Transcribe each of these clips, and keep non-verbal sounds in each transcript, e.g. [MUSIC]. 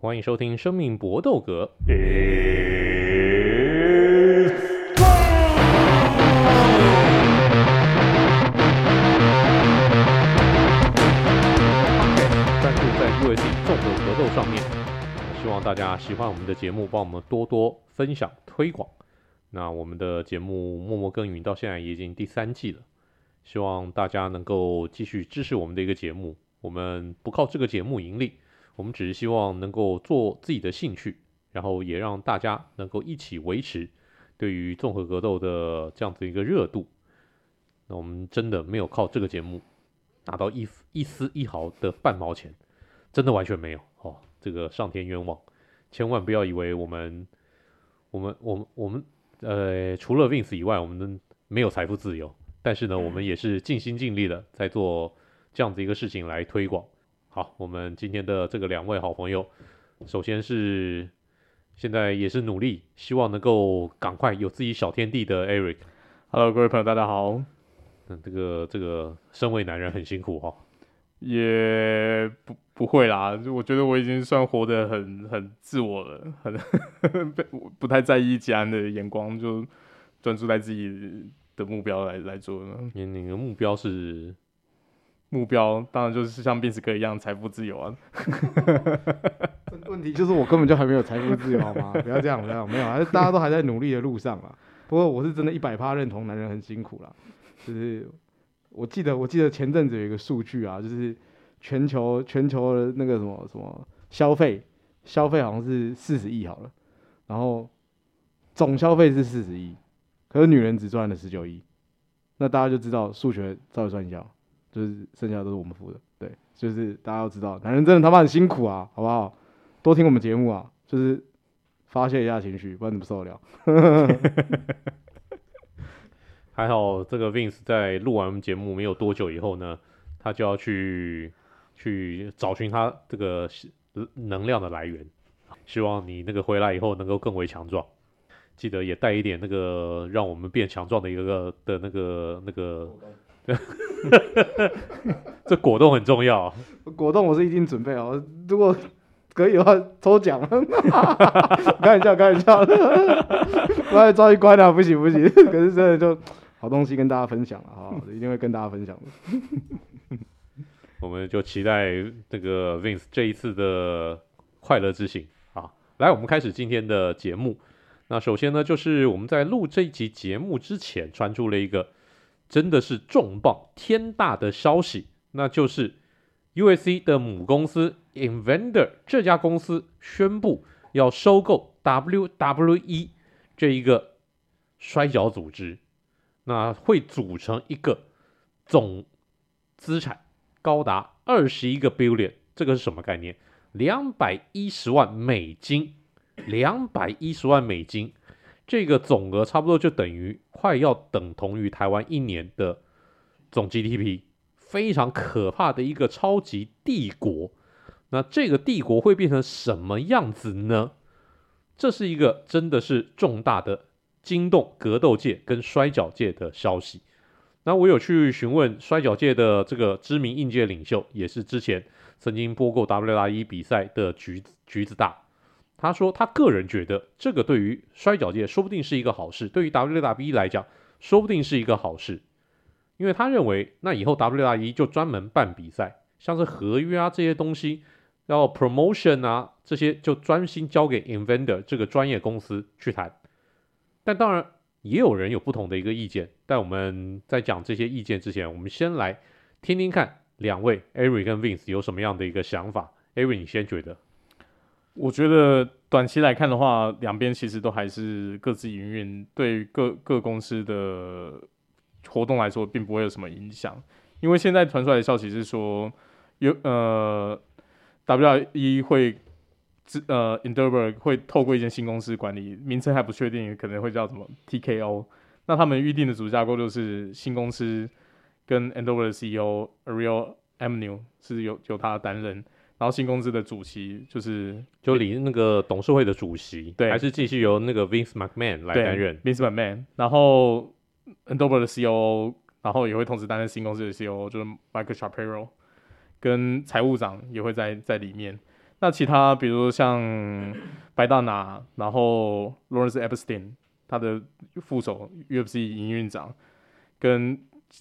欢迎收听《生命搏斗格》。专注在 UFC 综合格斗上面，希望大家喜欢我们的节目，帮我们多多分享推广。那我们的节目默默耕耘到现在已经第三季了，希望大家能够继续支持我们的一个节目。我们不靠这个节目盈利。我们只是希望能够做自己的兴趣，然后也让大家能够一起维持对于综合格斗的这样子一个热度。那我们真的没有靠这个节目拿到一一丝一毫的半毛钱，真的完全没有哦。这个上天冤枉，千万不要以为我们我们我们我们呃除了 Vince 以外，我们没有财富自由。但是呢，我们也是尽心尽力的在做这样子一个事情来推广。好，我们今天的这个两位好朋友，首先是现在也是努力，希望能够赶快有自己小天地的 Eric。Hello，各位朋友，大家好。嗯，这个这个身为男人很辛苦哈、哦。也不不会啦，我觉得我已经算活得很很自我了，很 [LAUGHS] 不太在意其他人的眼光，就专注在自己的目标来来做了。你你的目标是？目标当然就是像 Vince 哥一样财富自由啊！[LAUGHS] 问题就是我根本就还没有财富自由，好吗？不要这样，不要，没有，还是大家都还在努力的路上啊。不过我是真的一百趴认同男人很辛苦啦。就是我记得，我记得前阵子有一个数据啊，就是全球全球的那个什么什么消费，消费好像是四十亿好了，然后总消费是四十亿，可是女人只赚了十九亿，那大家就知道数学照算一下。就是剩下的都是我们付的，对，就是大家要知道，男人真的他妈很辛苦啊，好不好？多听我们节目啊，就是发泄一下情绪，不然怎么受得了？[LAUGHS] 还好这个 Vince 在录完我们节目没有多久以后呢，他就要去去找寻他这个能量的来源，希望你那个回来以后能够更为强壮，记得也带一点那个让我们变强壮的一个的那个那个。[LAUGHS] 这果冻很重要，啊，果冻我是已经准备好，如果可以的话抽奖，[LAUGHS] 开玩笑，开玩笑，[LAUGHS] 不然抓一关了，不行不行，可是真的就好东西跟大家分享了哈，一定会跟大家分享的。我们就期待这个 Vince 这一次的快乐之行啊！来，我们开始今天的节目。那首先呢，就是我们在录这一集节目之前传出了一个。真的是重磅天大的消息，那就是 UFC 的母公司 Evander 这家公司宣布要收购 WWE 这一个摔角组织，那会组成一个总资产高达二十一个 billion，这个是什么概念？两百一十万美金，两百一十万美金。这个总额差不多就等于快要等同于台湾一年的总 GDP，非常可怕的一个超级帝国。那这个帝国会变成什么样子呢？这是一个真的是重大的惊动格斗界跟摔角界的消息。那我有去询问摔角界的这个知名应届领袖，也是之前曾经播过 WWE 比赛的橘子橘子大。他说，他个人觉得这个对于摔角界说不定是一个好事，对于 WWE 来讲说不定是一个好事，因为他认为那以后 WWE 就专门办比赛，像是合约啊这些东西，要 promotion 啊这些就专心交给 Evander 这个专业公司去谈。但当然也有人有不同的一个意见，但我们在讲这些意见之前，我们先来听听看两位 Eric 跟 Vince 有什么样的一个想法。Eric，你先觉得？我觉得短期来看的话，两边其实都还是各自营运，对各各公司的活动来说，并不会有什么影响。因为现在传出来的消息是说，有呃，WWE 会呃 Endeavor 会透过一间新公司管理，名称还不确定，可能会叫什么 TKO。那他们预定的组织架构就是新公司跟 Endeavor 的 CEO Ariel Emanuel 是由由他担任。然后新公司的主席就是就离那个董事会的主席，对，还是继续由那个 Vince McMahon 来担任 Vince McMahon。然后 Endeavor 的 COO，然后也会同时担任新公司的 COO，就是 Michael Shapiro，跟财务长也会在在里面。那其他比如像白大拿，然后 Lawrence Epstein，他的副手 UFC 营运长，跟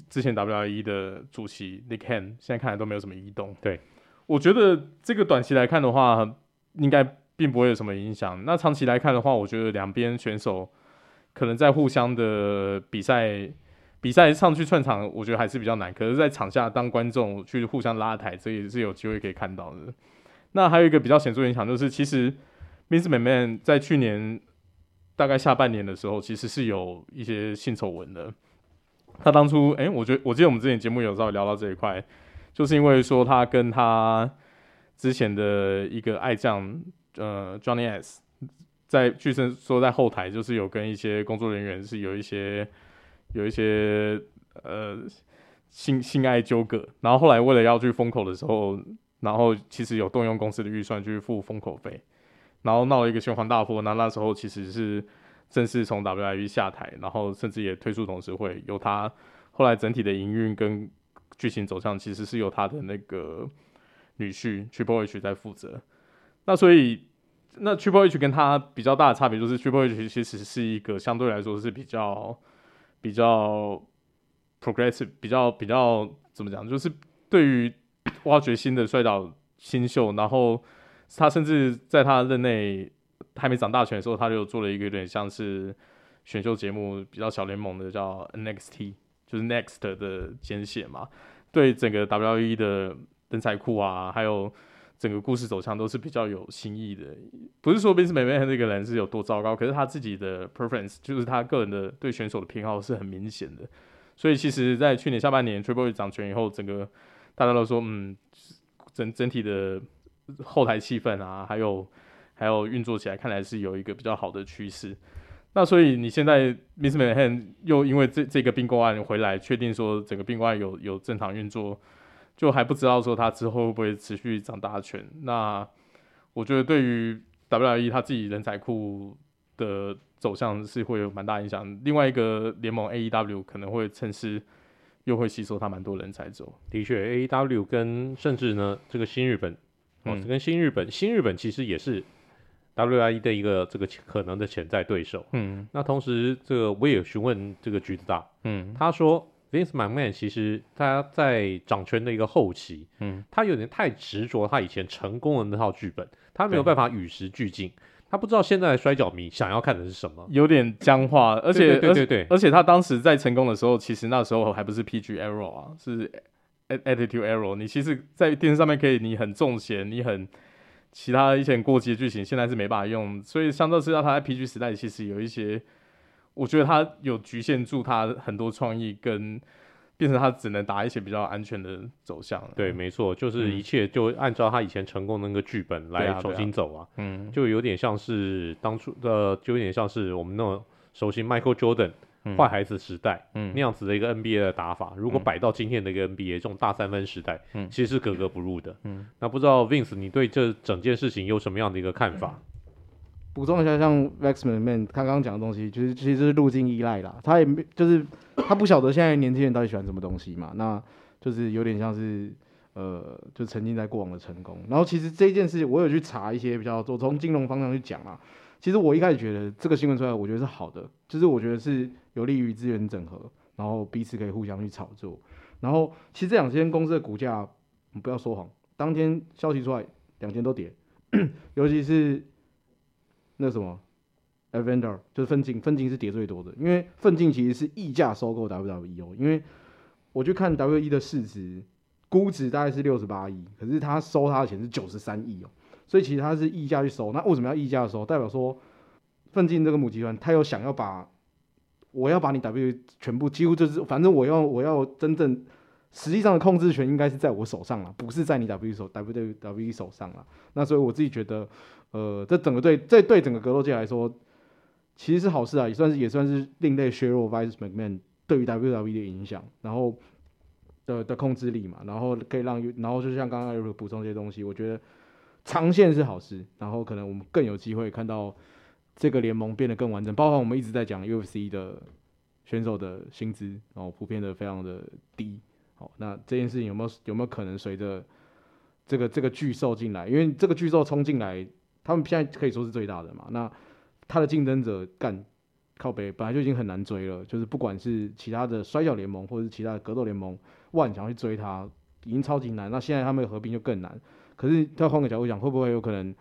之前 WWE 的主席 Nick Khan，现在看来都没有什么异动。对，我觉得这个短期来看的话，应该并不会有什么影响。那长期来看的话，我觉得两边选手可能在互相的比赛。比赛上去串场，我觉得还是比较难。可是，在场下当观众去互相拉抬，这也是有机会可以看到的。那还有一个比较显著影响，就是其实 Vince McMahon 在去年大概下半年的时候，其实是有一些性丑闻的。他当初，哎、我觉得我记得我们之前节目有稍微聊到这一块，就是因为说他跟他之前的一个爱将，呃，Johnny S，在据称说在后台就是有跟一些工作人员是有一些。有一些呃性性爱纠葛，然后后来为了要去封口的时候，然后其实有动用公司的预算去付封口费，然后闹了一个轩然大波。那那时候其实是正式从 WIE 下台，然后甚至也退出董事会，由他后来整体的营运跟剧情走向，其实是由他的那个女婿 Triple H 在负责。那所以那 Triple H 跟他比较大的差别，就是 Triple H 其实是一个相对来说是比较。比较 progressive，比较比较怎么讲？就是对于挖掘新的摔角新秀，然后他甚至在他任内还没掌大权的时候，他就做了一个有点像是选秀节目，比较小联盟的叫 NXT，就是 Next 的简写嘛。对整个 W E 的人才库啊，还有。整个故事走向都是比较有新意的，不是说 Vince McMahon 这个人是有多糟糕，可是他自己的 preference 就是他个人的对选手的偏好是很明显的，所以其实，在去年下半年 Triple H 掌权以后，整个大家都说，嗯，整整体的后台气氛啊，还有还有运作起来，看来是有一个比较好的趋势。那所以你现在 Vince McMahon 又因为这这个并购案回来，确定说整个并购案有有正常运作。就还不知道说他之后会不会持续掌大权。那我觉得对于 WWE 他自己人才库的走向是会有蛮大影响。另外一个联盟 AEW 可能会趁势又会吸收他蛮多人才走。的确，AEW 跟甚至呢这个新日本，哦，嗯、跟新日本，新日本其实也是 WWE 的一个这个可能的潜在对手。嗯，那同时这个我也询问这个橘子大，嗯，他说。Vince McMahon 其实他在掌权的一个后期，嗯，他有点太执着他以前成功的那套剧本，他没有办法与时俱进，他不知道现在的摔角迷想要看的是什么，有点僵化，而且对对对对，而且他当时在成功的时候，其实那时候还不是 PG Error 啊，是 Attitude Error 你其实，在电视上面可以，你很重咸，你很其他一些过激的剧情，现在是没办法用，所以相对是让他在 PG 时代其实有一些。我觉得他有局限住他很多创意，跟变成他只能打一些比较安全的走向。对，没错，就是一切就按照他以前成功的那个剧本来重新走啊。嗯，就有点像是当初的，就有点像是我们那种熟悉 Michael Jordan 坏孩子时代，嗯，那样子的一个 NBA 的打法。如果摆到今天的一个 NBA 这种大三分时代，嗯，其实是格格不入的。嗯，那不知道 Vince 你对这整件事情有什么样的一个看法？补充一下，像 McMahon 他刚刚讲的东西，就是其实是路径依赖啦。他也没，就是他不晓得现在年轻人到底喜欢什么东西嘛。那就是有点像是，呃，就沉浸在过往的成功。然后其实这件事，我有去查一些比较，我从金融方向去讲啊。其实我一开始觉得这个新闻出来，我觉得是好的，就是我觉得是有利于资源整合，然后彼此可以互相去炒作。然后其实这两间公司的股价，不要说谎，当天消息出来，两间都跌，[CLEARS THROAT] 尤其是。那什么，Evander 就是奋进，奋进是跌最多的，因为奋进其实是溢价收购 WWE 哦，因为我去看 WWE 的市值估值大概是六十八亿，可是他收他的钱是九十三亿哦，所以其实他是溢价去收，那为什么要溢价收？代表说奋进这个母集团，他有想要把我要把你 W 全部几乎就是，反正我要我要真正实际上的控制权应该是在我手上了，不是在你 W 手 W W 手上了，那所以我自己觉得。呃，这整个对这对整个格斗界来说，其实是好事啊，也算是也算是另类削弱 Vice McMahon 对于 W W 的影响，然后的的控制力嘛，然后可以让，然后就像刚刚有补充这些东西，我觉得长线是好事，然后可能我们更有机会看到这个联盟变得更完整，包括我们一直在讲 UFC 的选手的薪资，然后普遍的非常的低，好，那这件事情有没有有没有可能随着这个这个巨兽进来，因为这个巨兽冲进来，他们现在可以说是最大的嘛。那他的竞争者干靠北本来就已经很难追了，就是不管是其他的摔角联盟或者是其他的格斗联盟，万想要去追他已经超级难。那现在他们合并就更难。可是再换个角度讲，会不会有可能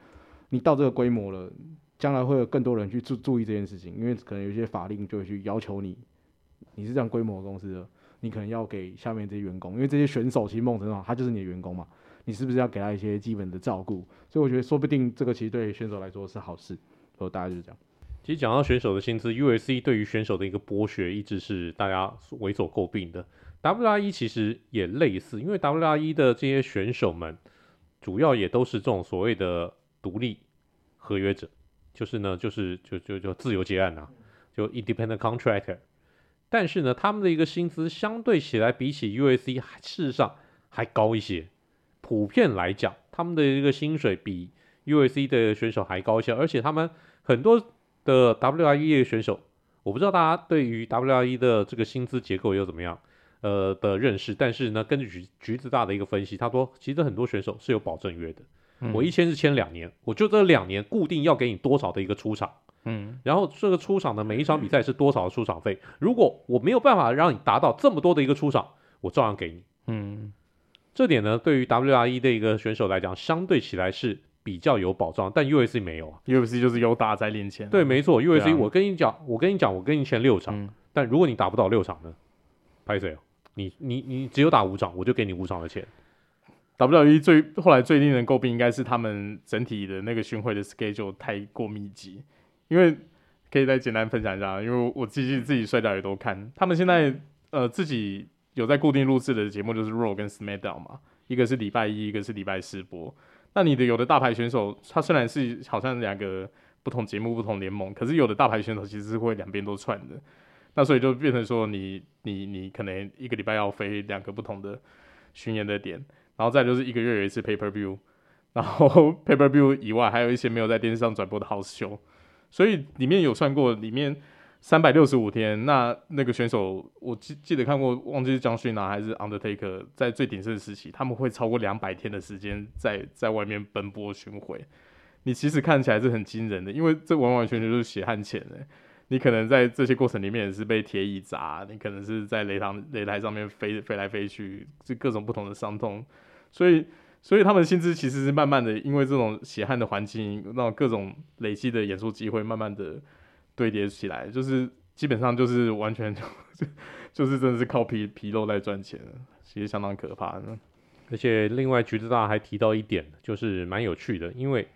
你到这个规模了，将来会有更多人去注注意这件事情？因为可能有些法令就会去要求你，你是这样规模的公司的，你可能要给下面这些员工，因为这些选手其实梦成上他就是你的员工嘛。你是不是要给他一些基本的照顾？所以我觉得说不定这个其实对选手来说是好事。所以大概就是这样。其实讲到选手的薪资，U S C 对于选手的一个剥削一直是大家为所诟病的。WRE 其实也类似，因为 WRE 的这些选手们主要也都是这种所谓的独立合约者，就是呢，就是就就就自由结案啊，就 independent contractor。但是呢，他们的一个薪资相对起来比起 UFC，事实上还高一些。普遍来讲，他们的一个薪水比 UFC 的选手还高一些，而且他们很多的 WRE 的选手，我不知道大家对于 WRE 的这个薪资结构又怎么样，呃的认识。但是呢，根据橘橘子大的一个分析，他说其实很多选手是有保证约的，我一签是签两年，我就这两年固定要给你多少的一个出场，嗯，然后这个出场的每一场比赛是多少的出场费，如果我没有办法让你达到这么多的一个出场，我照样给你，嗯。这点呢，对于 WRE 的一个选手来讲，相对起来是比较有保障，但 UFC 没有啊。UFC 就是有打在练钱。对，没错。UFC 我跟你讲，我跟你讲，我跟你签六场，嗯、但如果你打不到六场呢？拍谁？你你你只有打五场，我就给你五场的钱。WWE 最后来最令人诟病，应该是他们整体的那个巡回的 schedule 太过密集。因为可以再简单分享一下，因为我自己自己摔角也都看，他们现在呃自己。有在固定录制的节目就是 Raw 跟 SmackDown 嘛，一个是礼拜一，一个是礼拜四播。那你的有的大牌选手，他虽然是好像两个不同节目、不同联盟，可是有的大牌选手其实是会两边都串的。那所以就变成说，你你你可能一个礼拜要飞两个不同的巡演的点，然后再就是一个月有一次 paper View，然后 [LAUGHS] paper View 以外还有一些没有在电视上转播的 House Show，所以里面有算过里面。三百六十五天，那那个选手，我记记得看过，忘记是江逊拿还是 Undertaker，在最鼎盛时期，他们会超过两百天的时间在在外面奔波巡回。你其实看起来是很惊人的，因为这完完全全就是血汗钱的。你可能在这些过程里面也是被铁椅砸，你可能是在擂台擂台上面飞飞来飞去，就各种不同的伤痛。所以，所以他们的薪资其实是慢慢的，因为这种血汗的环境，那种各种累积的演出机会，慢慢的。堆叠起来，就是基本上就是完全就 [LAUGHS] 就是真的是靠皮皮肉来赚钱，其实相当可怕的。而且另外橘子大还提到一点，就是蛮有趣的，因为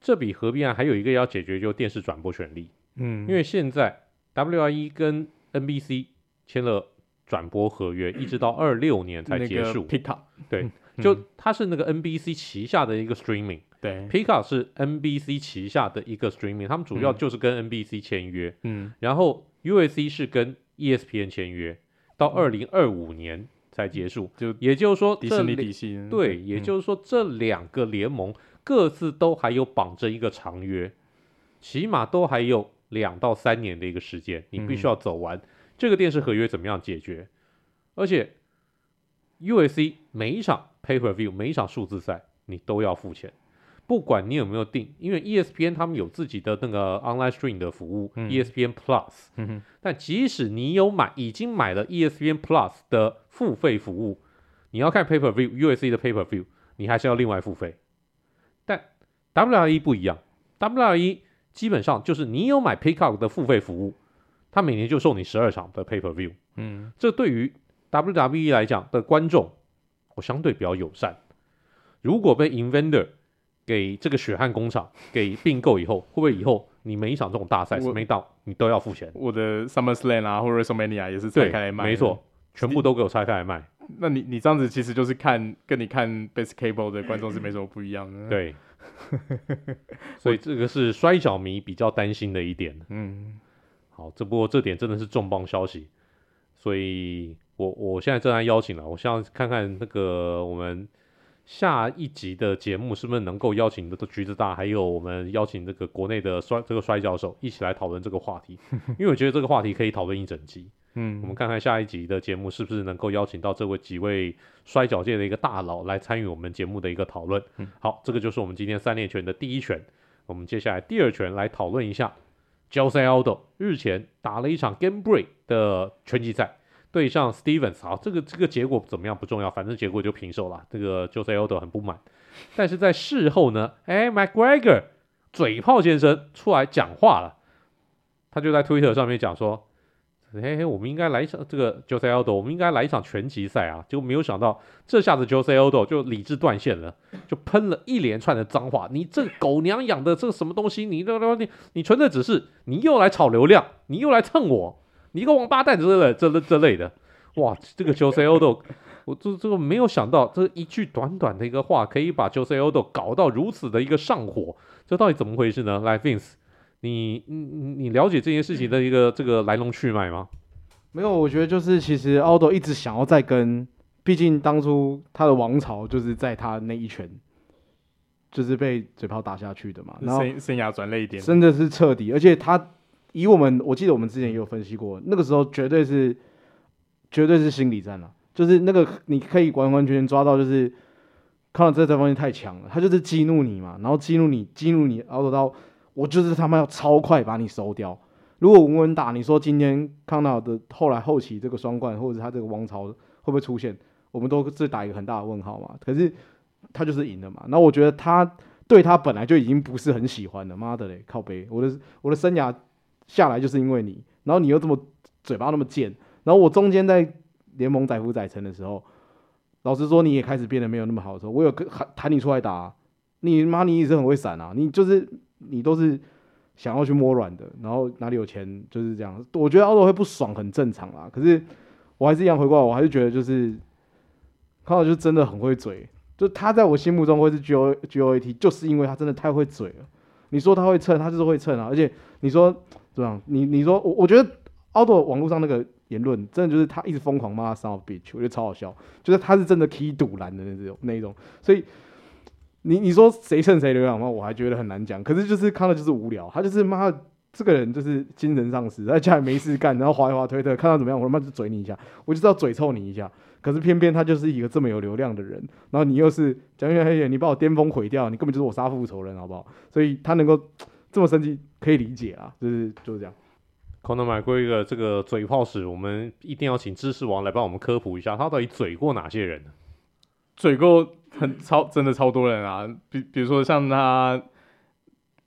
这笔合并案还有一个要解决，就是电视转播权利。嗯，因为现在 WRE 跟 NBC 签了转播合约，一直到二六年才结束。Peacock 对，就它是那个 NBC 旗下的一个 streaming。对，Peacock 是 NBC 旗下的一个 streaming，他们主要就是跟 NBC 签约，嗯，然后 USC 是跟 ESPN 签约，到二零二五年才结束，就也就是说迪士尼底薪，对，也就是说这两个联盟各自都还有绑着一个长约，起码都还有两到三年的一个时间，你必须要走完。这个电视合约怎么样解决，而且 UFC 每一场 Pay Per View 每一场数字赛你都要付钱。不管你有没有订，因为 ESPN 他们有自己的那个 online stream 的服务，嗯，ESPN Plus，嗯。但即使你有买，已经买了 ESPN Plus 的付费服务，你要看 Pay Per view u s c 的 Pay Per View，你还是要另外付费。但 WRE 不一样，WRE 基本上就是你有买 Peacock 的付费服务，他每年就送你十二场的 Pay Per View。嗯，这对于 WWE 来讲的观众，我相对比较友善。如果被 Inventor 给这个血汗工厂给并购以后，会不会以后你每一场这种大赛没到，你都要付钱？我的 SummerSlam 啊，或者 WrestleMania 也是拆开来卖，没错，全部都给我拆开来卖。那你你这样子其实就是看跟你看 Base Cable 的观众是没什么不一样的。对，所以这个是摔角迷比较担心的一点。嗯，好，这不过这点真的是重磅消息，所以我我现在正在邀请了，我想看看那个我们。下一集的节目是不是能够邀请这个橘子大，还有我们邀请这个国内的摔这个摔跤手一起来讨论这个话题？[LAUGHS] 因为我觉得这个话题可以讨论一整集。嗯，我们看看下一集的节目是不是能够邀请到这位几位摔跤界的一个大佬来参与我们节目的一个讨论。嗯，好，这个就是我们今天三连拳的第一拳。我们接下来第二拳来讨论一下，Jose Aldo 日前打了一场 Game Break 的拳击赛，对上 Stevens。好，这个这个结果怎么样不重要，反正结果就平手了。这个 Jose Aldo 很不满，但是在事后呢，哎，McGregor 嘴炮先生出来讲话了，他就在 Twitter 上面讲说。嘿嘿，我们应该来一场这个 Jose Aldo，我们应该来一场拳击赛啊！结果没有想到，这下子 Jose Aldo 就理智断线了，就喷了一连串的脏话。你这狗娘养的这个什么东西？你这你你纯粹只是你又来炒流量，你又来蹭我，你一个王八蛋之类的这这类的。哇，这个 Jose Aldo，我这这个没有想到，这一句短短的一个话，可以把 Jose Aldo 搞到如此的一个上火，这到底怎么回事呢？来，Vince。你你你了解这件事情的一个这个来龙去脉吗？没有，我觉得就是其实奥多一直想要再跟，毕竟当初他的王朝就是在他那一拳，就是被嘴炮打下去的嘛。然后生生涯转了一点，真的是彻底。而且他以我们，我记得我们之前也有分析过，那个时候绝对是绝对是心理战了，就是那个你可以完完全全抓到，就是看到这这方面太强了，他就是激怒你嘛，然后激怒你，激怒你，奥多到。我就是他妈要超快把你收掉。如果稳稳打，你说今天康纳的后来后期这个双冠，或者他这个王朝会不会出现？我们都是打一个很大的问号嘛。可是他就是赢了嘛。那我觉得他对他本来就已经不是很喜欢了。妈的嘞，靠背！我的我的生涯下来就是因为你，然后你又这么嘴巴那么贱，然后我中间在联盟载浮载沉的时候，老实说你也开始变得没有那么好的时候，我有跟喊弹你出来打，你妈你一直很会闪啊，你就是。你都是想要去摸软的，然后哪里有钱就是这样。我觉得奥多会不爽很正常啦，可是我还是一样回过来，我还是觉得就是康纳就真的很会嘴，就他在我心目中会是 G O G O A T，就是因为他真的太会嘴了。你说他会蹭，他就是会蹭啊。而且你说怎么样？你你说我我觉得奥多网络上那个言论，真的就是他一直疯狂骂他 SUNBET，我觉得超好笑。就是他是真的踢赌篮的那种那一种，所以。你你说谁蹭谁流量吗？我还觉得很难讲。可是就是看到就是无聊，他就是妈这个人就是精神丧失，在家里没事干，然后滑一滑推特，看到怎么样，我他妈就嘴你一下，我就知道嘴臭你一下。可是偏偏他就是一个这么有流量的人，然后你又是讲句黑点，你把我巅峰毁掉，你根本就是我杀父仇人，好不好？所以他能够这么生气，可以理解啊，就是就是这样。Conor McGregor 这个嘴炮史，我们一定要请知识王来帮我们科普一下，他到底嘴过哪些人呢？嘴过。很超，真的超多人啊！比比如说像他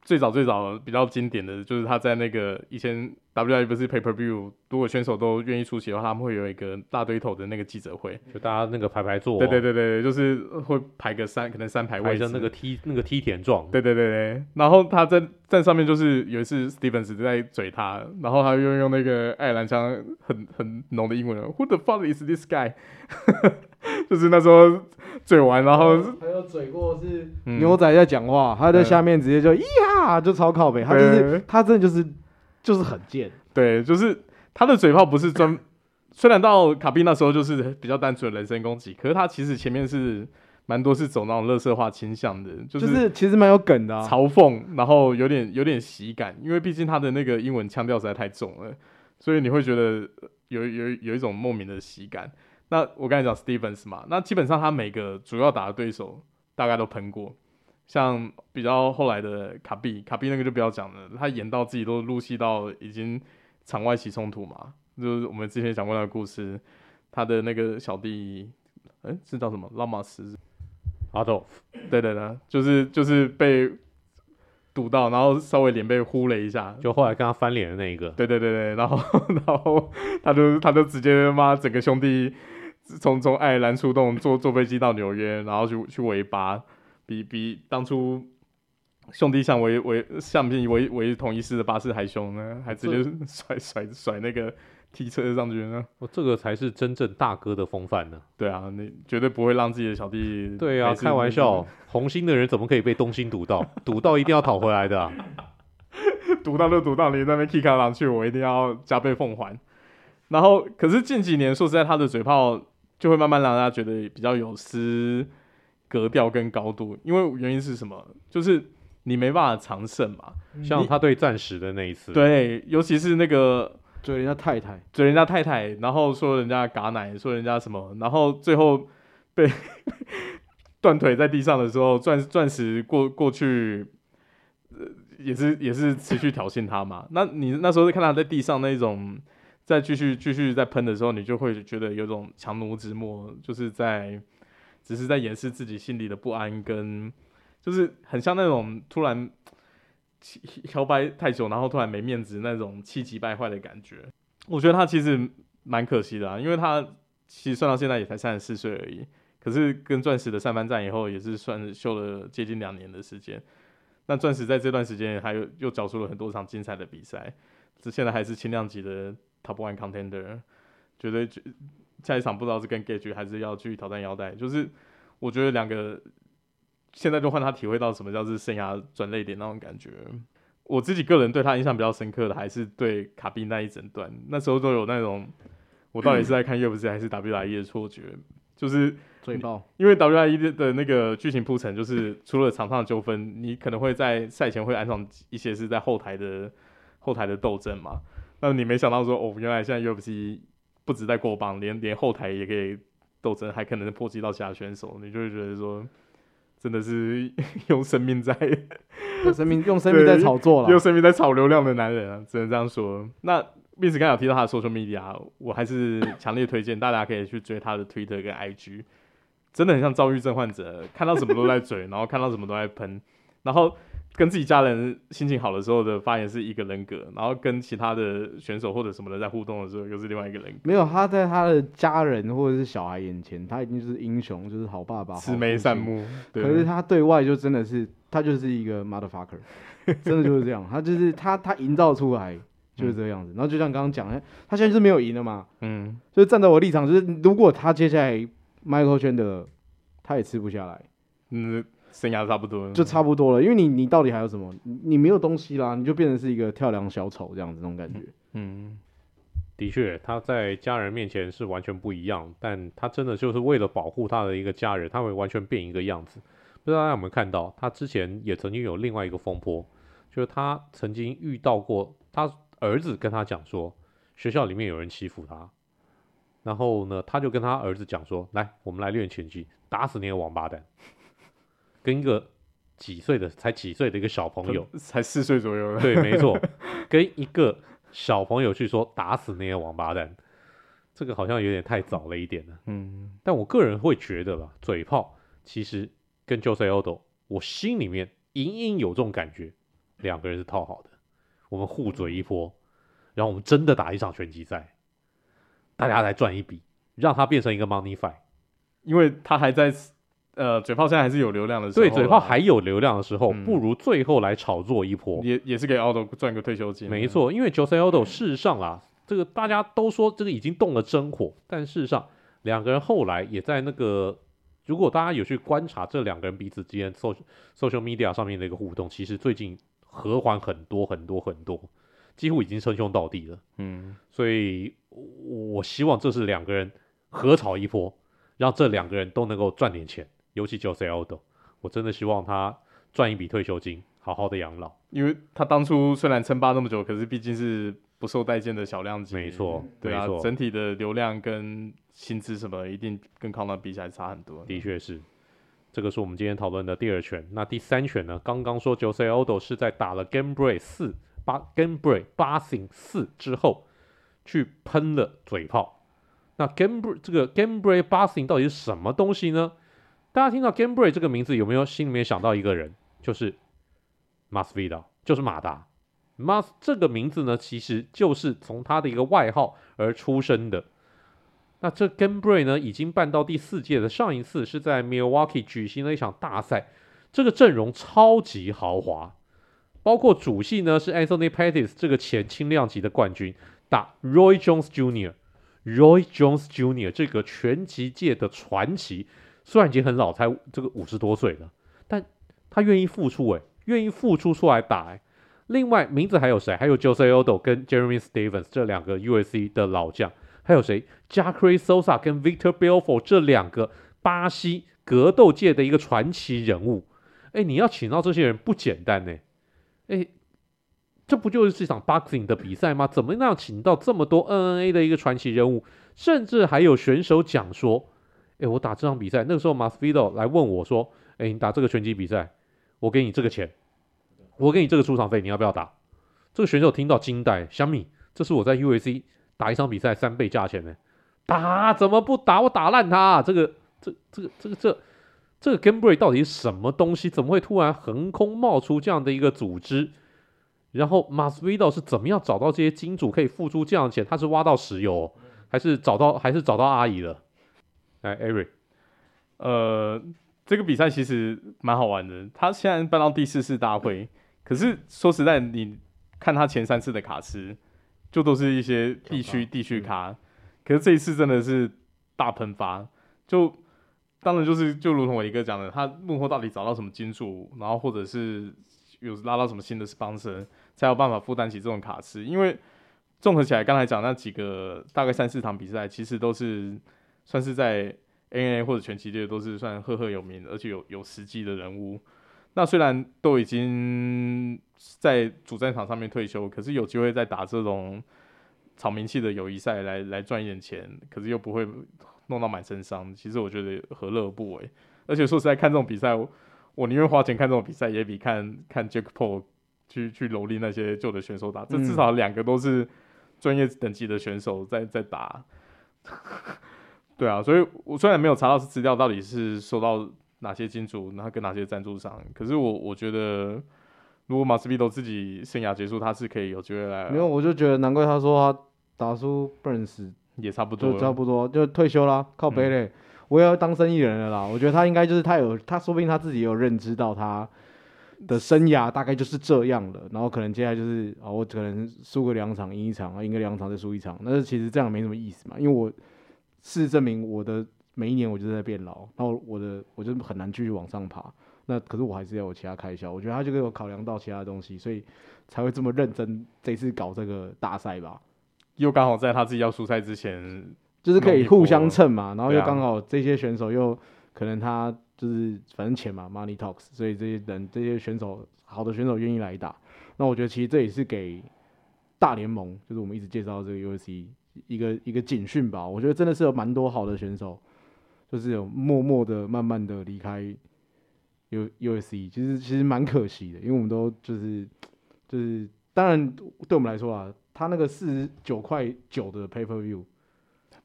最早最早比较经典的就是他在那个以前 WWE 不是 Pay Per View，如果选手都愿意出席的话，他们会有一个大堆头的那个记者会，就大家那个排排坐，对对对对，就是会排个三可能三排位置，排成那个梯那个梯田状，对对对对。然后他在在上面就是有一次 Stevens 在嘴他，然后他又用那个爱尔兰腔很很浓的英文，Who the fuck is this guy？[LAUGHS] 就是那时候。嘴完，然后还有嘴过是牛仔在讲话，嗯、他在下面直接就咿哈，就超靠北。他就是他真的就是就是很贱，对，就是他的嘴炮不是专，[LAUGHS] 虽然到卡宾那时候就是比较单纯的人身攻击，可是他其实前面是蛮多是走那种乐色化倾向的，就是、就是、其实蛮有梗的、啊，嘲讽，然后有点有点喜感，因为毕竟他的那个英文腔调实在太重了，所以你会觉得有有有一种莫名的喜感。那我刚才讲 Stevens 嘛，那基本上他每个主要打的对手大概都喷过，像比较后来的卡比，卡比那个就不要讲了，他演到自己都入戏到已经场外起冲突嘛，就是我们之前讲过那个故事，他的那个小弟，哎、欸，是叫什么？拉马斯，阿斗，对对对，就是就是被。堵到，然后稍微脸被呼了一下，就后来跟他翻脸的那一个。对对对对，然后 [LAUGHS] 然后他就他就直接妈整个兄弟从从爱尔兰出动，坐坐飞机到纽约，然后去去围巴，比比当初兄弟象围围象比围围同一师的巴士还凶呢，还直接 [LAUGHS] 甩甩甩那个。提车上去呢？我、哦、这个才是真正大哥的风范呢。对啊，你绝对不会让自己的小弟。对啊，开玩笑，红心的人怎么可以被东心堵到？堵到一定要讨回来的、啊。[LAUGHS] 堵到就堵到，你那边 kick 上去，我一定要加倍奉还。然后，可是近几年说实在，他的嘴炮就会慢慢让大家觉得比较有失格调跟高度。因为原因是什么？就是你没办法长胜嘛。像他对钻石的那一次。对，尤其是那个。追人家太太，追人家太太，然后说人家嘎奶，说人家什么，然后最后被 [LAUGHS] 断腿在地上的时候，钻钻石过过去，呃，也是也是持续挑衅他嘛。那你那时候看他在地上那种再继续继续在喷的时候，你就会觉得有种强弩之末，就是在只是在掩饰自己心里的不安，跟就是很像那种突然。[LAUGHS] 摇摆太久，然后突然没面子那种气急败坏的感觉，我觉得他其实蛮可惜的啊，因为他其实算到现在也才三十四岁而已，可是跟钻石的三番战以后，也是算秀了接近两年的时间。那钻石在这段时间还有又缴出了很多场精彩的比赛，这现在还是轻量级的 Top One Contender，觉得下一场不知道是跟 Gage 还是要去挑战腰带，就是我觉得两个。现在就换他体会到什么叫做生涯转泪点那种感觉。我自己个人对他印象比较深刻的，还是对卡宾那一整段，那时候都有那种我到底是在看 UFC 还是 WWE 的错觉，就是最爆。因为 WWE 的那个剧情铺陈，就是除了场上纠纷，你可能会在赛前会安上一些是在后台的后台的斗争嘛。那你没想到说，哦，原来现在 UFC 不止在过磅，连连后台也可以斗争，还可能波及到其他选手，你就会觉得说。真的是 [LAUGHS] 用生命在 [LAUGHS] 用生命用生命在炒作了，用生命在炒流量的男人啊，只能这样说。那 Vince 刚才有提到他的 social media，我还是强烈推荐大家可以去追他的 Twitter 跟 IG，真的很像躁郁症患者，看到什么都在嘴，然后看到什么都在喷，然后。跟自己家人心情好的时候的发言是一个人格，然后跟其他的选手或者什么的在互动的时候又是另外一个人格。没有，他在他的家人或者是小孩眼前，他已经就是英雄，就是好爸爸，慈眉善目。可是他对外就真的是，他就是一个 motherfucker，真的就是这样。他就是他，他营造出来就是这个样子。嗯、然后就像刚刚讲，他现在就是没有赢了嘛。嗯。就是站在我立场，就是如果他接下来 Michael Chandler，他也吃不下来。嗯。生涯差不多，就差不多了，因为你你到底还有什么？你没有东西啦，你就变成是一个跳梁小丑这样子那种感觉。嗯，的确，他在家人面前是完全不一样，但他真的就是为了保护他的一个家人，他会完全变一个样子。不知道大家有没有看到，他之前也曾经有另外一个风波，就是他曾经遇到过他儿子跟他讲说，学校里面有人欺负他，然后呢，他就跟他儿子讲说，来，我们来练拳击，打死那个王八蛋。跟一个几岁的才几岁的一个小朋友，才四岁左右，对，没错，[LAUGHS] 跟一个小朋友去说打死那些王八蛋，这个好像有点太早了一点了。嗯，但我个人会觉得吧，嘴炮其实跟 Jose Aldo，我心里面隐隐有这种感觉，两个人是套好的，我们互嘴一波，然后我们真的打一场拳击赛，大家来赚一笔，让他变成一个 money fight，因为他还在。呃，嘴炮现在还是有流量的时候，对，嘴炮还有流量的时候，嗯、不如最后来炒作一波，也也是给 Aldo 赚个退休金。没错，因为 Jose Aldo 事实上啊，这个大家都说这个已经动了真火，但事实上两个人后来也在那个，如果大家有去观察这两个人彼此之间 social social media 上面的一个互动，其实最近和缓很多很多很多，几乎已经称兄道弟了。嗯，所以我希望这是两个人合炒一波，让这两个人都能够赚点钱。尤其 Jose Aldo，我真的希望他赚一笔退休金，好好的养老。因为他当初虽然称霸那么久，可是毕竟是不受待见的小量级。没错，对啊，没错，整体的流量跟薪资什么，一定跟康纳比起来差很多。的确是，这个是我们今天讨论的第二拳。那第三拳呢？刚刚说 Jose Aldo 是在打了 Gamebred 四八 Gamebred Boxing 四之后，去喷了嘴炮。那 Gamebred 这个 Gamebred Boxing 到底是什么东西呢？大家听到 Gamble 这个名字，有没有心里面想到一个人？就是 Masvidal，就是马达。Mas 这个名字呢，其实就是从他的一个外号而出生的。那这 Gamble 呢，已经办到第四届的，上一次是在 Milwaukee 举行了一场大赛，这个阵容超级豪华，包括主戏呢是 Anthony Pettis 这个前轻量级的冠军，打 Roy Jones Jr.，Roy Jones Jr. 这个拳击界的传奇。虽然已经很老，才这个五十多岁了，但他愿意付出，诶，愿意付出出来打，诶。另外名字还有谁？还有 Jose Aldo 跟 Jeremy Stephens 这两个 UFC 的老将，还有谁？Jacare Sosa 跟 Victor Belfort 这两个巴西格斗界的一个传奇人物。诶，你要请到这些人不简单呢。诶，这不就是这场 boxing 的比赛吗？怎么样请到这么多 NNA 的一个传奇人物，甚至还有选手讲说，哎，我打这场比赛，那个时候 m a s v i d o 来问我说，哎，你打这个拳击比赛，我给你这个钱，我给你这个出场费，你要不要打？这个选手听到惊呆，小米，这是我在 UFC 打一场比赛三倍价钱呢，打怎么不打？我打烂他啊，这个这这个这个这这个 Gamebred 到底是什么东西？怎么会突然横空冒出这样的一个组织？然后 m a s v i d o 是怎么样找到这些金主可以付出这样的钱？他是挖到石油，还是找到还是找到阿姨了？哎，Eric，呃，这个比赛其实蛮好玩的。他现在办到第四次大会，可是说实在，你看他前三次的卡池，就都是一些地区地区卡，可是这一次真的是大喷发。就当然就是就如同我一个讲的，他幕后到底找到什么金主，然后或者是。有拉到什么新的 sponsor 才有办法负担起这种卡池？因为综合起来，刚才讲那几个大概三四场比赛，其实都是算是在 NNA 或者拳击界都是算赫赫有名，而且有有实际的人物。那虽然都已经在主战场上面退休，可是有机会再打这种炒名气的友谊赛来来赚一点钱，可是又不会弄到满身伤。其实我觉得何乐而不为？而且说实在，看这种比赛。我宁愿花钱看这种比赛，也比看看 Jake Paul 去去蹂躏那些旧的选手打。这至少两个都是专业等级的选手在在打。对啊，所以我虽然没有查到是资料到底是收到哪些金主，然后跟哪些赞助商，可是我我觉得，如果马斯比都自己生涯结束，他是可以有机会来。没有，我就觉得难怪他说他打输 Burns 也差不多，差不多就退休啦，靠北嘞。嗯我也要当生意人了啦，我觉得他应该就是他有，他说不定他自己也有认知到他的生涯大概就是这样了，然后可能接下来就是啊，我可能输个两场赢一场啊，赢个两场再输一场，那其实这样没什么意思嘛，因为我事实证明我的每一年我就在变老，然后我的我就很难继续往上爬，那可是我还是要有其他开销，我觉得他就有考量到其他东西，所以才会这么认真这次搞这个大赛吧，又刚好在他自己要出赛之前。就是可以互相蹭嘛，然后又刚好这些选手又可能他就是反正钱嘛，money talks，所以这些人这些选手好的选手愿意来打，那我觉得其实这也是给大联盟，就是我们一直介绍这个 UFC 一个一个警讯吧。我觉得真的是有蛮多好的选手，就是有默默的、慢慢的离开 U U S C，其实其实蛮可惜的，因为我们都就是就是当然对我们来说啊，他那个四十九块九的 pay per view。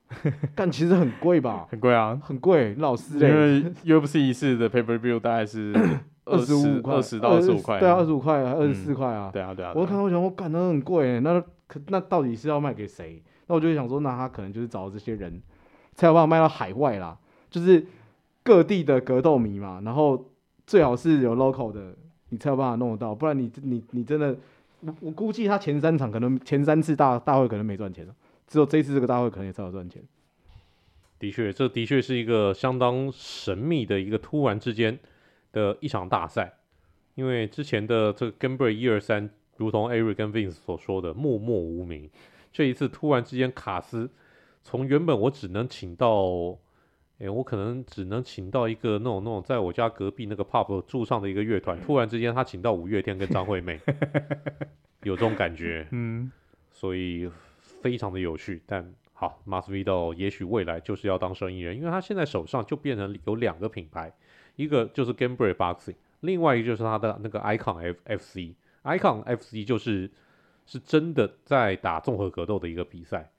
[LAUGHS] 但其实很贵吧？很贵啊，很贵，老师。因为 UFC 一次的 Pay Per View 大概是 [COUGHS] 二十五块，二十到二十五块，对啊，二十五块，二十四块啊。对啊，对啊。我看到我想，我感，那很贵，那可那到底是要卖给谁？那我就想说，那他可能就是找这些人，才有办法卖到海外啦。就是各地的格斗迷嘛，然后最好是有 local 的，你才有办法弄得到，不然你你你真的，我我估计他前三场可能前三次大大会可能没赚钱。只有这次这个大会可能也超好赚钱。的确，这的确是一个相当神秘的一个突然之间的一场大赛，因为之前的这个 Gamebred 一二三，如同 Eric 跟 Vince 所说的默默无名，这一次突然之间卡斯，从原本我只能请到，哎，我可能只能请到一个那种那种在我家隔壁那个 pub 住上的一个乐团，突然之间他请到五月天跟张惠妹，[LAUGHS] 有这种感觉，嗯，所以。非常的有趣，但好，Masvidal 也许未来就是要当生意人，因为他现在手上就变成有两个品牌，一个就是 Gamebred Boxing，另外一个就是他的那个 Icon FC，Icon FC 就是是真的在打综合格斗的一个比赛。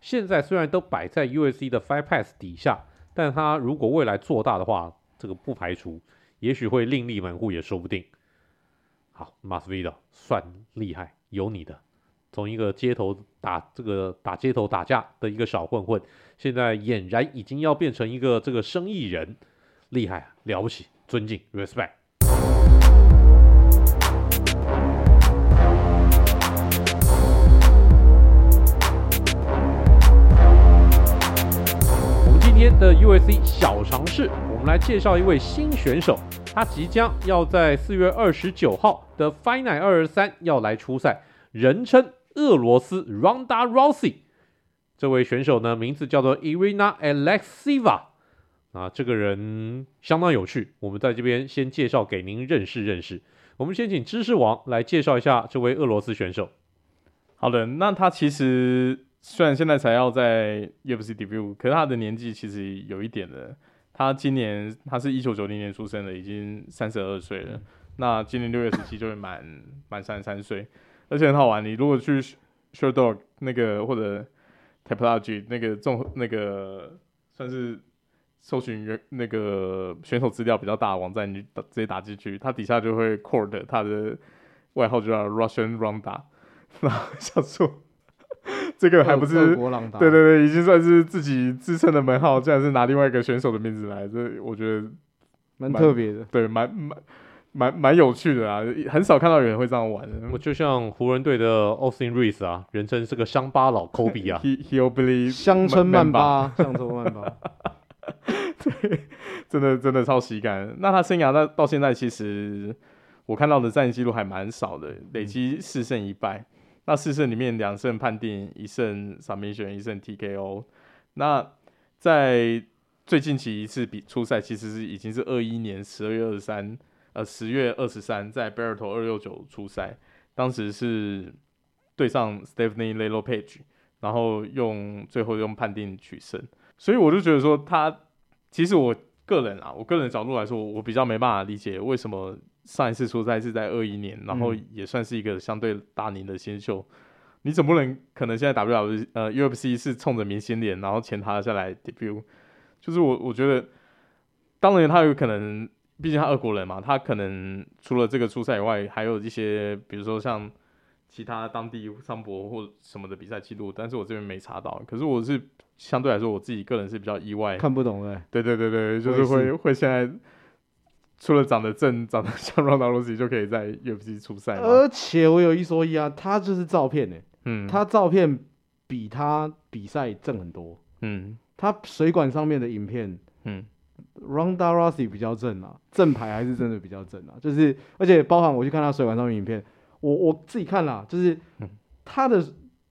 现在虽然都摆在 UFC 的 Fight Pass 底下，但他如果未来做大的话，这个不排除，也许会另立门户也说不定。好，Masvidal 算厉害，有你的。从一个街头打这个打街头打架的一个小混混，现在俨然已经要变成一个这个生意人，厉害啊，了不起，尊敬，respect。的 USC 小尝试，我们来介绍一位新选手，他即将要在四月二十九号的 Final 二十三要来出赛，人称。俄罗斯 Ronda Rousey 这位选手呢，名字叫做 Irina Alekseeva 啊，这个人相当有趣，我们在这边先介绍给您认识认识。我们先请知识王来介绍一下这位俄罗斯选手。好的，那他其实虽然现在才要在 UFC debut，可是他的年纪其实有一点的。他今年他是一九九零年出生的，已经三十二岁了。那今年六月十七就会满满三十三岁，而且很好玩。你如果去 Sherdog 那个或者 Tapology 那个综那个算是搜寻原那个选手资料比较大的网站，你直接打进去，他底下就会 quote 他的外号就叫 Russian Ronda。然后想说。这个还不是对对对，已经算是自己自称的门号，竟然是拿另外一个选手的名字来，这我觉得蛮特别的，对，蛮蛮蛮蛮有趣的啊，很少看到有人会这样玩的。我就像湖人队的 Austin Reeves 啊，人称是个乡巴佬 Kobe 啊，He He'll believe 乡村曼巴，乡村曼巴，对，真的真的超喜感。那他生涯到到现在，其实我看到的战绩记录还蛮少的，累积四胜一败。那四胜里面两胜判定，一胜闪避拳一胜 TKO。那在最近期一次比初赛，其实是已经是二一年十二月二十三，呃，十月二十三，在 Bellator 二六九初赛，当时是对上 Stephanie Lelo Page，然后用最后用判定取胜。所以我就觉得说，他其实我个人啊，我个人角度来说，我比较没办法理解为什么。上一次出赛是在二一年，然后也算是一个相对大龄的新秀。嗯、你总不能可能现在 W 呃 UFC 是冲着明星脸，然后签他下来 debut。就是我我觉得，当然他有可能，毕竟他俄国人嘛，他可能除了这个出赛以外，还有一些比如说像其他当地桑博或什么的比赛记录，但是我这边没查到。可是我是相对来说，我自己个人是比较意外，看不懂的。对对对对，就是会是会现在。除了长得正、[LAUGHS] 长得像 Ronda Rousey 就可以在 UFC 出赛。而且我有一说一啊，他就是照片呢，嗯，他照片比他比赛正很多，嗯，他水管上面的影片，嗯，Ronda Rousey 比较正啊，正牌还是真的比较正啊，就是而且包含我去看他水管上面影片，我我自己看了，就是他的，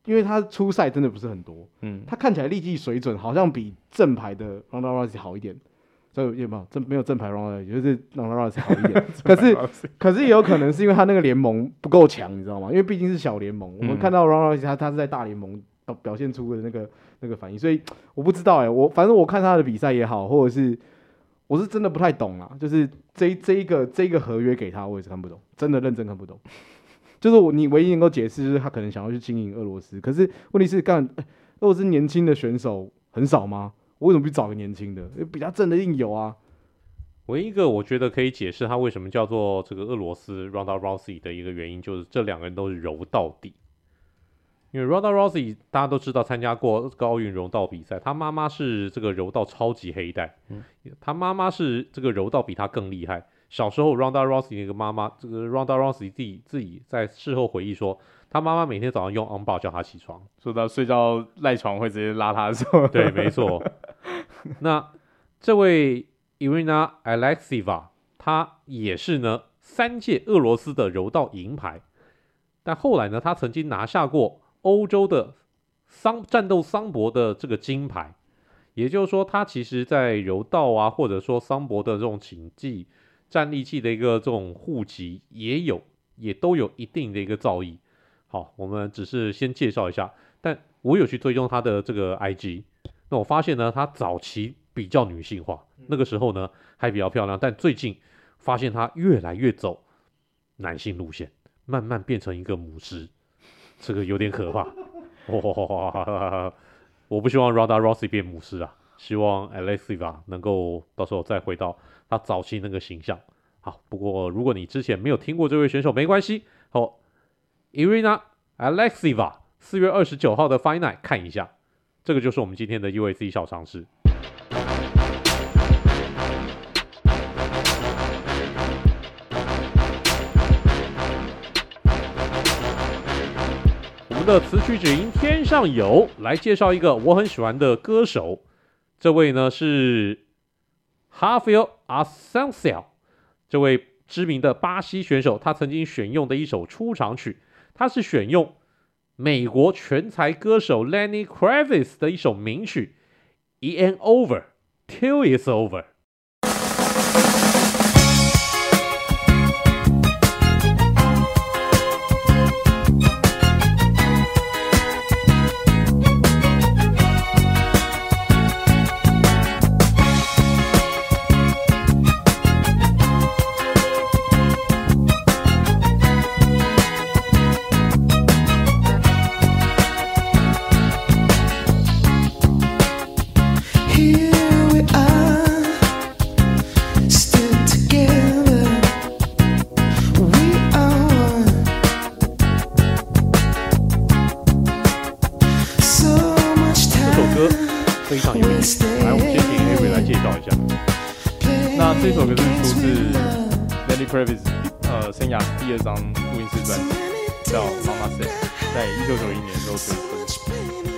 因为他出赛真的不是很多，嗯，他看起来力气水准好像比正牌的 Ronda Rousey 好一点。所以也没有正没有正牌 Ronda，也就是 Rousey 好一点。[LAUGHS] 可是可是也有可能是因为他那个联盟不够强，你知道吗？因为毕竟是小联盟。我们看到 Rousey 他他是在大联盟表表现出的那个那个反应，所以我不知道哎、欸，我反正我看他的比赛也好，或者是我是真的不太懂啊。就是这这一个这一个合约给他，我也是看不懂，真的认真看不懂。就是我你唯一能够解释就是他可能想要去经营俄罗斯，可是问题是干俄罗斯年轻的选手很少吗？我为什么不找个年轻的？比较正的硬有啊。唯一一个我觉得可以解释他为什么叫做这个俄罗斯 Ronda Rousey 的一个原因，就是这两个人都是柔道底。因为 Ronda Rousey 大家都知道参加过奥运柔道比赛，他妈妈是这个柔道超级黑带，嗯，他妈妈是这个柔道比他更厉害。小时候 Ronda Rousey 那个妈妈，这个 Ronda Rousey 自己自己在事后回忆说。他妈妈每天早上用 on bar 叫他起床，说到睡觉赖床会直接拉他的时候，对，没错。[LAUGHS] 那这位 Irina Alekseeva，她也是呢三届俄罗斯的柔道银牌，但后来呢，她曾经拿下过欧洲的桑战斗桑博的这个金牌，也就是说，她其实在柔道啊，或者说桑博的这种竞技站立技的一个这种护级，也有也都有一定的一个造诣。好，我们只是先介绍一下，但我有去追踪他的这个 IG，那我发现呢，他早期比较女性化，那个时候呢还比较漂亮，但最近发现他越来越走男性路线，慢慢变成一个母狮，这个有点可怕。哦，[LAUGHS] 我不希望 Ronda Rousey 变母狮啊，希望 Alekseeva 能够到时候再回到他早期那个形象。好，不过如果你之前没有听过这位选手，没关系，好。Irina Alexiva 四月二十九号的 final 看一下，这个就是我们今天的 UFC 小常识。我们的词曲只应天上有，来介绍一个我很喜欢的歌手，这位呢是 Rafael Assunção，这位知名的巴西选手，他曾经选用的一首出场曲。他是选用美国全才歌手 Lenny Kravitz 的一首名曲《ian Over Till It's Over》。第二张录音室专辑，叫《Mama Said》，在一九九一年的时候推出。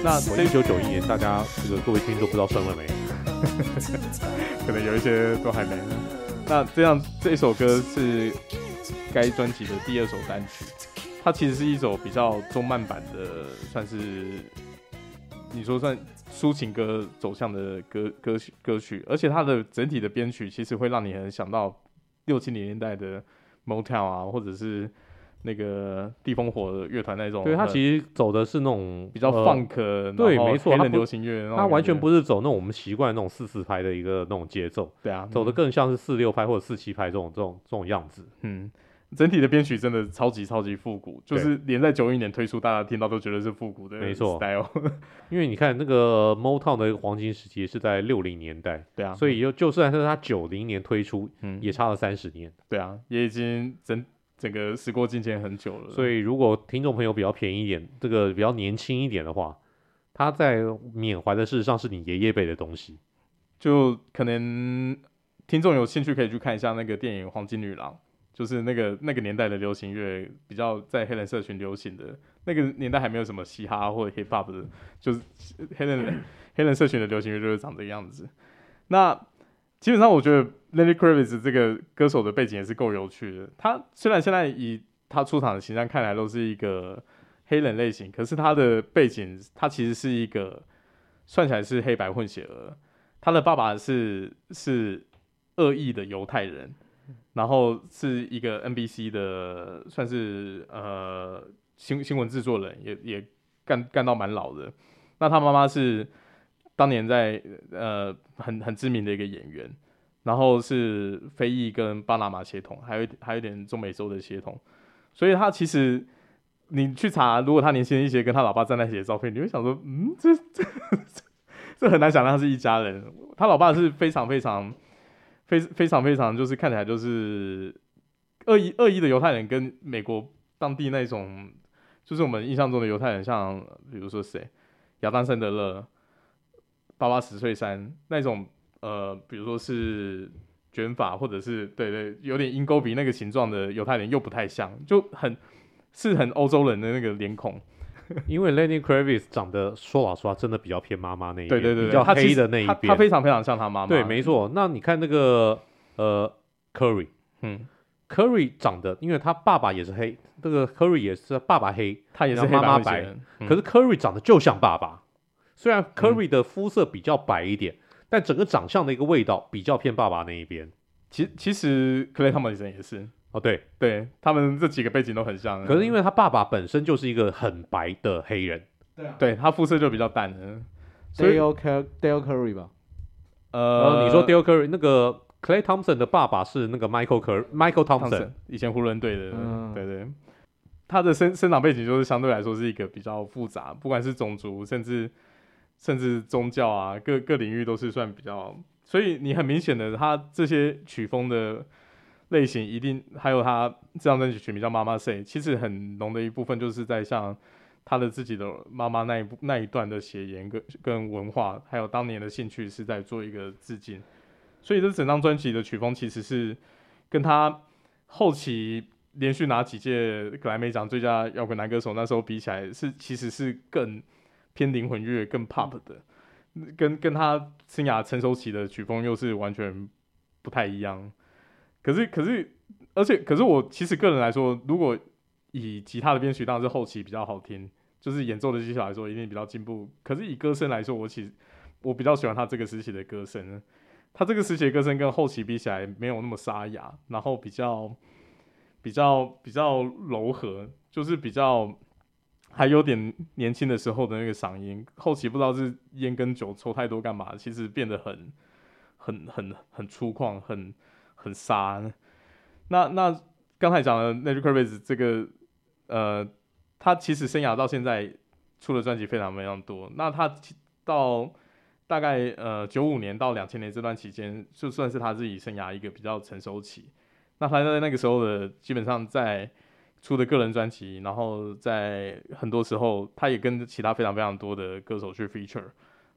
那一九九一年，大家这个各位听众不知道算了没？[LAUGHS] 可能有一些都还没。那这样这首歌是该专辑的第二首单曲，它其实是一首比较中慢版的，算是你说算抒情歌走向的歌歌曲歌曲，而且它的整体的编曲其实会让你很想到六七零年代的 Motown 啊，或者是。那个地风火乐团那种，对，他其实走的是那种比较 funk，对，没错，他流行乐，他完全不是走那种我们习惯那种四四拍的一个那种节奏，对啊，走的更像是四六拍或者四七拍这种这种这种样子。嗯，整体的编曲真的超级超级复古，就是连在九一年推出，大家听到都觉得是复古的，没错，style。[LAUGHS] 因为你看那个 Motown 的黄金时期是在六零年代，对啊，所以就就算是他九零年推出，嗯，也差了三十年，对啊，也已经整。整个时过境迁很久了，所以如果听众朋友比较便宜一点，这个比较年轻一点的话，他在缅怀的事实上是你爷爷辈的东西，就可能听众有兴趣可以去看一下那个电影《黄金女郎》，就是那个那个年代的流行乐比较在黑人社群流行的，那个年代还没有什么嘻哈或者 hip hop 的，就是黑人黑人社群的流行乐就是长这个样子。那基本上，我觉得 Lenny Kravitz 这个歌手的背景也是够有趣的。他虽然现在以他出场的形象看来都是一个黑人类型，可是他的背景，他其实是一个算起来是黑白混血儿。他的爸爸是是恶意的犹太人，然后是一个 NBC 的算是呃新新闻制作人，也也干干到蛮老的。那他妈妈是。当年在呃很很知名的一个演员，然后是非裔跟巴拿马血统，还有还有点中美洲的血统，所以他其实你去查，如果他年轻一些跟他老爸站在一起的照片，你会想说，嗯，这这这很难想象他是一家人。他老爸是非常非常非非常非常就是看起来就是恶意恶意的犹太人，跟美国当地那种就是我们印象中的犹太人，像比如说谁，亚当·山德勒。八八十岁山那种，呃，比如说是卷发，或者是对对，有点鹰钩鼻那个形状的犹太人，又不太像，就很是很欧洲人的那个脸孔。[LAUGHS] 因为 Lenny Kravitz 长得说老实话，真的比较偏妈妈那一边，对对对，比较黑的那一边，他，他非常非常像他妈妈。对，没错。那你看那个呃，Curry，嗯，Curry 长得，因为他爸爸也是黑，这个 Curry 也是爸爸黑，他也是妈妈白，嗯、可是 Curry 长得就像爸爸。虽然 Curry 的肤色比较白一点，嗯、但整个长相的一个味道比较偏爸爸那一边。其其实 Clay Thompson 也是哦，对对，他们这几个背景都很像。可是因为他爸爸本身就是一个很白的黑人，对啊，对他肤色就比较淡的。Dale Dale Curry 吧？呃，你说 Dale Curry 那个 Clay Thompson 的爸爸是那个 Michael Curry Michael Thompson，以前湖人队的，对对。他的生生长背景就是相对来说是一个比较复杂，不管是种族，甚至。甚至宗教啊，各各领域都是算比较，所以你很明显的，他这些曲风的类型一定还有他这张专辑曲名叫《Mama Say》，其实很浓的一部分就是在像他的自己的妈妈那一部那一段的写言跟跟文化，还有当年的兴趣是在做一个致敬，所以这整张专辑的曲风其实是跟他后期连续拿几届格莱美奖最佳摇滚男歌手那时候比起来，是其实是更。偏灵魂乐更 pop 的，跟跟他生涯成熟期的曲风又是完全不太一样。可是可是，而且可是我其实个人来说，如果以吉他的编曲当然是后期比较好听，就是演奏的技巧来说一定比较进步。可是以歌声来说，我其实我比较喜欢他这个时期的歌声。他这个时期的歌声跟后期比起来没有那么沙哑，然后比较比较比较柔和，就是比较。还有点年轻的时候的那个嗓音，后期不知道是烟跟酒抽太多干嘛，其实变得很、很、很、很粗犷，很、很沙。那、那刚才讲的 Lenny Kravitz 这个，呃，他其实生涯到现在出的专辑非常非常多。那他到大概呃九五年到两千年这段期间，就算是他自己生涯一个比较成熟期。那他在那个时候的基本上在。出的个人专辑，然后在很多时候，他也跟其他非常非常多的歌手去 feature，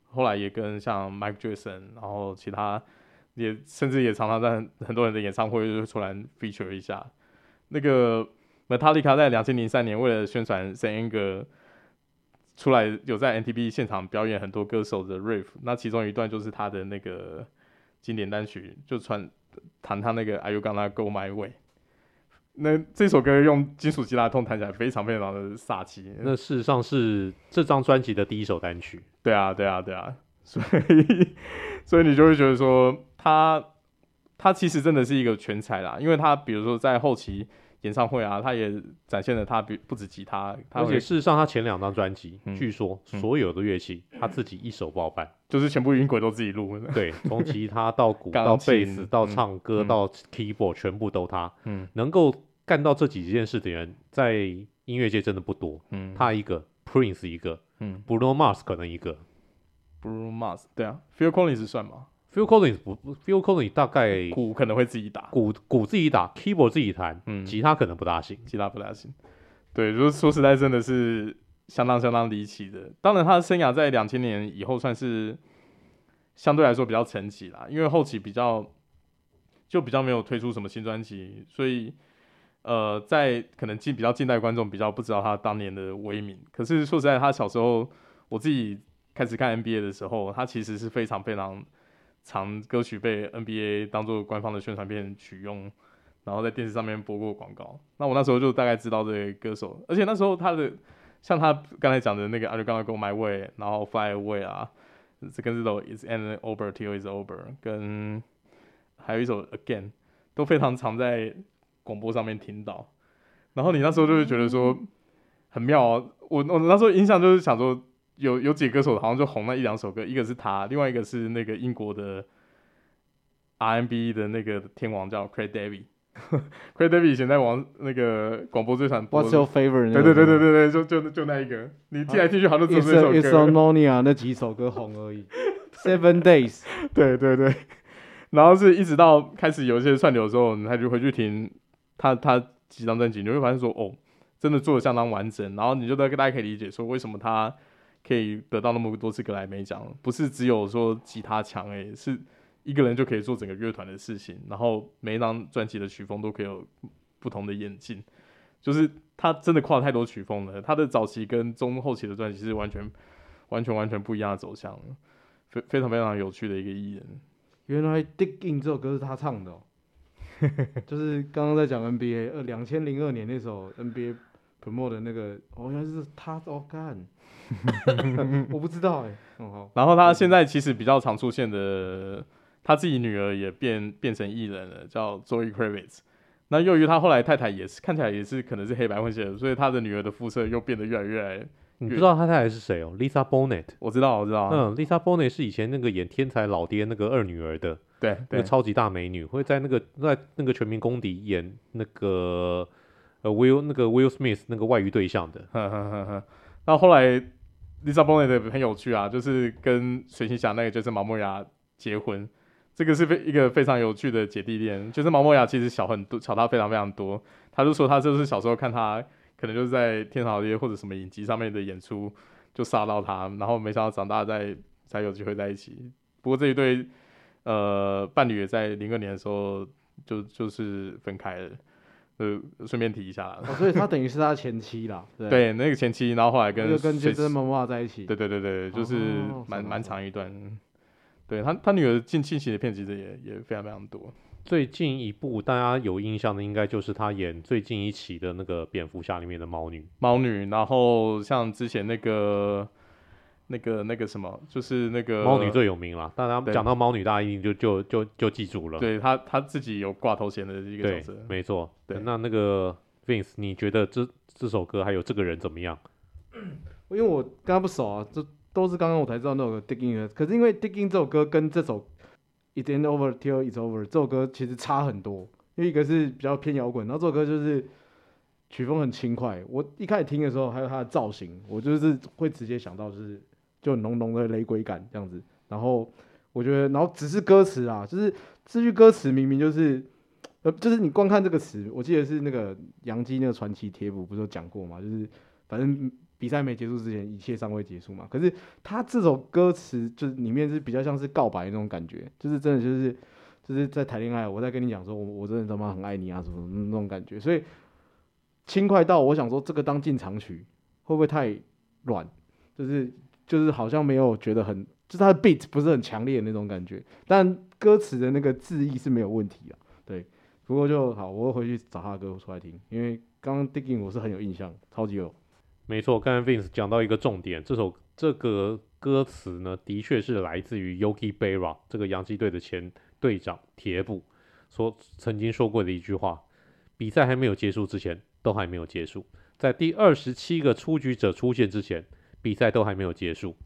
后来也跟像 Mike Jackson，然后其他也甚至也常常在很多人的演唱会就突然 feature 一下。那个 Metallica 在两千零三年为了宣传 Saint Anger 出来有在 MTV 现场表演很多歌手的 riff，那其中一段就是他的那个经典单曲，就传弹他那个 Are You Gonna Go My Way。那这首歌用金属吉他痛弹起来非常非常的煞气。那事实上是这张专辑的第一首单曲。对啊，对啊，对啊。所以，[LAUGHS] 所以你就会觉得说他他其实真的是一个全才啦，因为他比如说在后期。演唱会啊，他也展现了他不不止吉他，而且事实上他前两张专辑，嗯、据说所有的乐器、嗯、他自己一手包办，[LAUGHS] 就是全部音轨都自己录。对，从吉他到鼓 [LAUGHS] 到贝斯到唱歌、嗯、到 keyboard 全部都他。嗯，能够干到这几件事的人，在音乐界真的不多。嗯，他一个，Prince 一个，嗯，Bruno Mars 可能一个，Bruno Mars 对啊，Phil Collins 算吗？Phil Collins 不，Phil Collins 大概鼓可能会自己打，鼓鼓自己打，keyboard 自己弹，嗯，吉他可能不大行，吉他不大行。对，就是说实在真的是相当相当离奇的。当然，他的生涯在两千年以后算是相对来说比较沉寂啦，因为后期比较就比较没有推出什么新专辑，所以呃，在可能近比较近代观众比较不知道他当年的威名。可是说实在，他小时候我自己开始看 NBA 的时候，他其实是非常非常。常歌曲被 NBA 当做官方的宣传片取用，然后在电视上面播过广告。那我那时候就大概知道这个歌手，而且那时候他的像他刚才讲的那个 Are You Gonna Go My Way，然后 Fly Away 啊，这跟这首 It's Ain't Over Till It's Over，跟还有一首 Again，都非常常在广播上面听到。然后你那时候就会觉得说很妙哦，我我那时候印象就是想说。有有几个歌手好像就红了一两首歌，一个是他，另外一个是那个英国的 R&B 的那个天王叫 Craig David。[LAUGHS] Craig David 以前在网那个广播最常播。What's your favorite？对对对对对对，就就就那一个，你听来听去好像只有这首歌。It's Harmonia 那几首歌红而已。Seven Days。[LAUGHS] 对对对，然后是一直到开始有一些串流的时候，他就回去听他他几张专辑，你会发现说哦，真的做的相当完整，然后你就大概可以理解说为什么他。可以得到那么多次格莱美奖，不是只有说吉他强诶，是一个人就可以做整个乐团的事情，然后每一张专辑的曲风都可以有不同的演进，就是他真的跨太多曲风了。他的早期跟中后期的专辑是完全、完全、完全不一样的走向，非非常非常有趣的一个艺人。原来《Dig In》这首歌是他唱的哦，[LAUGHS] 就是刚刚在讲 NBA，呃，两千零二年那首 NBA Promo 的那个，哦，原来是他哦，干。[LAUGHS] 我不知道哎、欸哦，然后他现在其实比较常出现的，他自己女儿也变变成艺人了，叫 Zoe Kravitz。那由于他后来太太也是看起来也是可能是黑白混血的，所以他的女儿的肤色又变得越来越来。你不知道他太太是谁哦？Lisa Bonet。我知道，我知道。嗯，Lisa Bonet 是以前那个演天才老爹那个二女儿的，对，那个超级大美女，会在那个在那个全民公敌演那个呃 Will 那个 Will Smith 那个外遇对象的。呵呵呵呵那后来，Lisa Bonet 很有趣啊，就是跟水行侠那个就是毛莫雅结婚，这个是非一个非常有趣的姐弟恋。就是毛莫雅其实小很多，小他非常非常多。他就说他就是小时候看他，可能就是在天堂街或者什么影集上面的演出就杀到他，然后没想到长大再才有机会在一起。不过这一对呃伴侣也在零二年的时候就就是分开了。呃，顺便提一下，[LAUGHS] 哦，所以他等于是他前妻啦，对，对，那个前妻，然后后来跟就跟杰森·莫莫亚在一起，对对对对，就是蛮蛮、哦、长一段，对他他女儿近近期的片其实也也非常非常多，最近一部大家有印象的应该就是他演最近一期的那个蝙蝠侠里面的猫女，猫女，然后像之前那个。那个那个什么，就是那个猫女最有名了。大家讲到猫女，大家一定就就就就记住了。对他他自己有挂头衔的一个角色，没错。对，那那个 Vince，你觉得这这首歌还有这个人怎么样？[CLEARS THROAT] 因为我跟他不熟啊，这都是刚刚我才知道那首歌 Dig In 的。可是因为 Dig In 这首歌跟这首 It Ain't Over Till It's Over 这首歌其实差很多，因为一个是比较偏摇滚，然后这首歌就是曲风很轻快。我一开始听的时候，还有它的造型，我就是会直接想到就是。就浓浓的雷鬼感这样子，然后我觉得，然后只是歌词啊，就是这句歌词明明就是，呃，就是你光看这个词，我记得是那个杨基那个传奇贴补不是有讲过嘛，就是反正比赛没结束之前，一切尚未结束嘛。可是他这首歌词就是里面是比较像是告白那种感觉，就是真的就是就是在谈恋爱，我在跟你讲说，我我真的他妈很爱你啊，什么那种感觉，所以轻快到我想说，这个当进场曲会不会太软？就是就是好像没有觉得很，就是它的 beat 不是很强烈的那种感觉，但歌词的那个字意是没有问题啊，对。不过就好，我会回去找他的歌出来听，因为刚刚 Digging 我是很有印象，超级有。没错，刚才 Vince 讲到一个重点，这首这个歌词呢，的确是来自于 Yogi Bera 这个洋基队的前队长铁捕所曾经说过的一句话：比赛还没有结束之前，都还没有结束。在第二十七个出局者出现之前，比赛都还没有结束。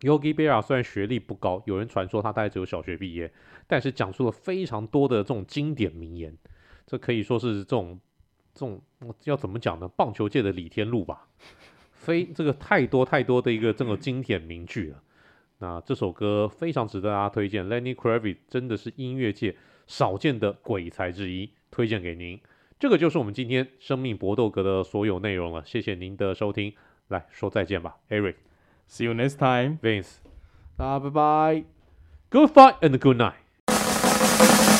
Yogi Berra 虽然学历不高，有人传说他大概只有小学毕业，但是讲述了非常多的这种经典名言，这可以说是这种。这种要怎么讲呢？棒球界的李天禄吧，非这个太多太多的一个这个经典名句了。那这首歌非常值得大家推荐，Lenny Kravitz 真的是音乐界少见的鬼才之一，推荐给您。这个就是我们今天生命搏斗格的所有内容了。谢谢您的收听，来说再见吧，Eric，See you next time，Vince，大家拜拜，Good fight and good night。